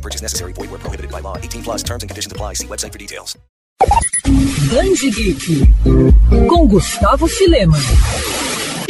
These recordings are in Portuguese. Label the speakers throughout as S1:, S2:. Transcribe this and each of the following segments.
S1: No purchase necessary. Void where prohibited by law. 18 plus terms and conditions apply. See website for details.
S2: Grande Geek, com Gustavo Filema.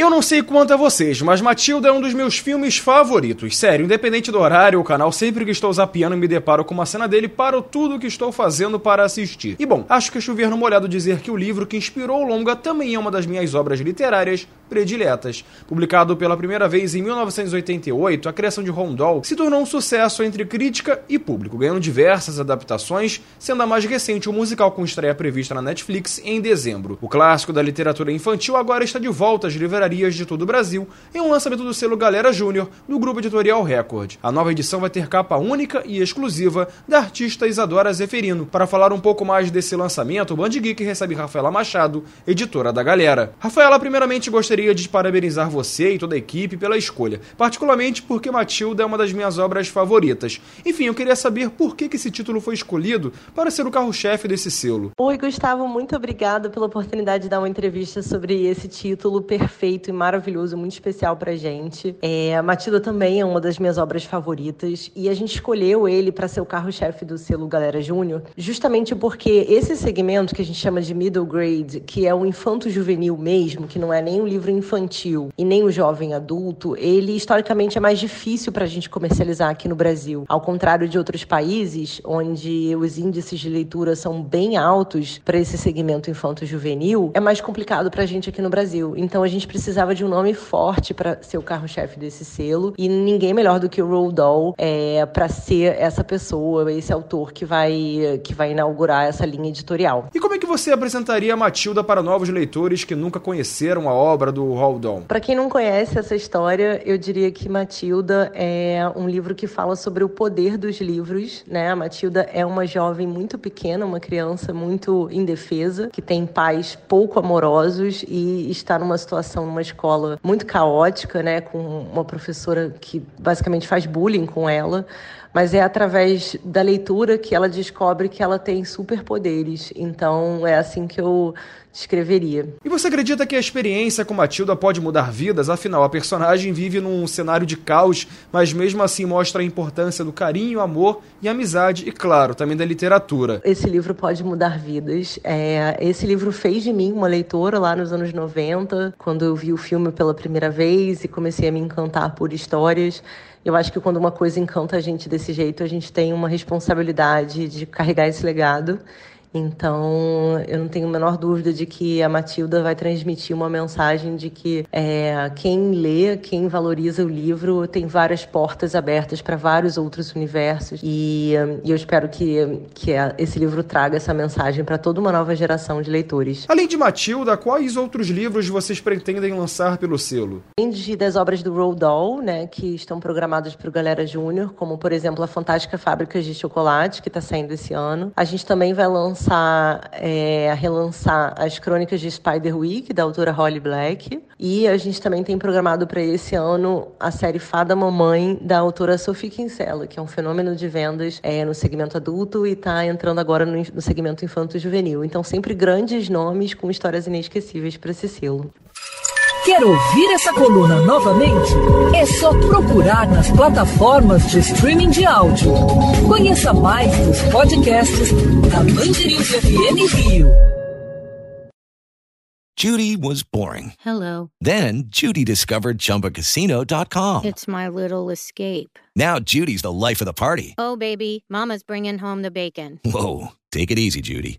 S3: Eu não sei quanto a vocês, mas Matilda é um dos meus filmes favoritos. Sério, independente do horário, o canal sempre que estou zapeando me deparo com uma cena dele, paro tudo o que estou fazendo para assistir. E bom, acho que é chover no molhado dizer que o livro que inspirou o longa também é uma das minhas obras literárias prediletas. Publicado pela primeira vez em 1988, a criação de Rondol se tornou um sucesso entre crítica e público, ganhando diversas adaptações, sendo a mais recente o musical com estreia prevista na Netflix em dezembro. O clássico da literatura infantil agora está de volta às livrarias de todo o Brasil em um lançamento do selo Galera Júnior do grupo editorial Record. A nova edição vai ter capa única e exclusiva da artista Isadora Zeferino. Para falar um pouco mais desse lançamento, o Band Geek recebe Rafaela Machado, editora da Galera. Rafaela, primeiramente gostaria de parabenizar você e toda a equipe pela escolha, particularmente porque Matilda é uma das minhas obras favoritas. Enfim, eu queria saber por que, que esse título foi escolhido para ser o carro-chefe desse selo.
S4: Oi, Gustavo, muito obrigada pela oportunidade de dar uma entrevista sobre esse título perfeito e maravilhoso, muito especial pra gente. É, a Matilda também é uma das minhas obras favoritas e a gente escolheu ele para ser o carro-chefe do selo Galera Júnior, justamente porque esse segmento que a gente chama de middle grade, que é o infanto-juvenil mesmo, que não é nem o livro infantil e nem o jovem adulto, ele historicamente é mais difícil para a gente comercializar aqui no Brasil. Ao contrário de outros países, onde os índices de leitura são bem altos para esse segmento infanto-juvenil, é mais complicado para a gente aqui no Brasil. Então a gente precisava de um nome forte para ser o carro-chefe desse selo e ninguém melhor do que o Roald Dahl é, para ser essa pessoa, esse autor que vai, que vai inaugurar essa linha editorial.
S3: E como é que você apresentaria a Matilda para novos leitores que nunca conheceram a obra do Roald Dahl?
S4: Para quem não conhece essa história, eu diria que Matilda é um livro que fala sobre o poder dos livros, né? A Matilda é uma jovem muito pequena, uma criança muito indefesa, que tem pais pouco amorosos e está numa situação numa escola muito caótica, né, com uma professora que basicamente faz bullying com ela, mas é através da leitura que ela descobre que ela tem superpoderes. Então é assim que eu descreveria.
S3: E você acredita que a experiência com Matilda pode mudar vidas? Afinal, a personagem vive num cenário de caos, mas mesmo assim mostra a importância do carinho, amor e amizade e, claro, também da literatura.
S4: Esse livro pode mudar vidas. É, esse livro fez de mim uma leitora lá nos anos 90, quando eu vi o filme pela primeira vez e comecei a me encantar por histórias. Eu acho que quando uma coisa encanta a gente desse jeito, a gente tem uma responsabilidade de carregar esse legado. Então, eu não tenho a menor dúvida de que a Matilda vai transmitir uma mensagem de que é, quem lê, quem valoriza o livro, tem várias portas abertas para vários outros universos. E, e, eu espero que, que esse livro traga essa mensagem para toda uma nova geração de leitores.
S3: Além de Matilda, quais outros livros vocês pretendem lançar pelo selo?
S4: Além de, das obras do Roald Dahl, né, que estão programadas para o Galera Júnior, como, por exemplo, A Fantástica Fábrica de Chocolate, que está saindo esse ano. A gente também vai lançar é, a relançar as crônicas de Spider-Week, da autora Holly Black. E a gente também tem programado para esse ano a série Fada Mamãe, da autora Sophie Kinsella, que é um fenômeno de vendas é, no segmento adulto e está entrando agora no, no segmento infanto-juvenil. Então, sempre grandes nomes com histórias inesquecíveis para esse selo.
S2: Quer ouvir essa coluna novamente? É só procurar nas plataformas de streaming de áudio. Conheça mais dos podcasts da Mandirinhos FM Rio.
S5: Judy was boring.
S6: Hello.
S5: Then Judy discovered ChumbaCasino.com.
S6: It's my little escape.
S5: Now Judy's the life of the party.
S6: Oh, baby, Mama's bringing home the bacon.
S5: Whoa, take it easy, Judy.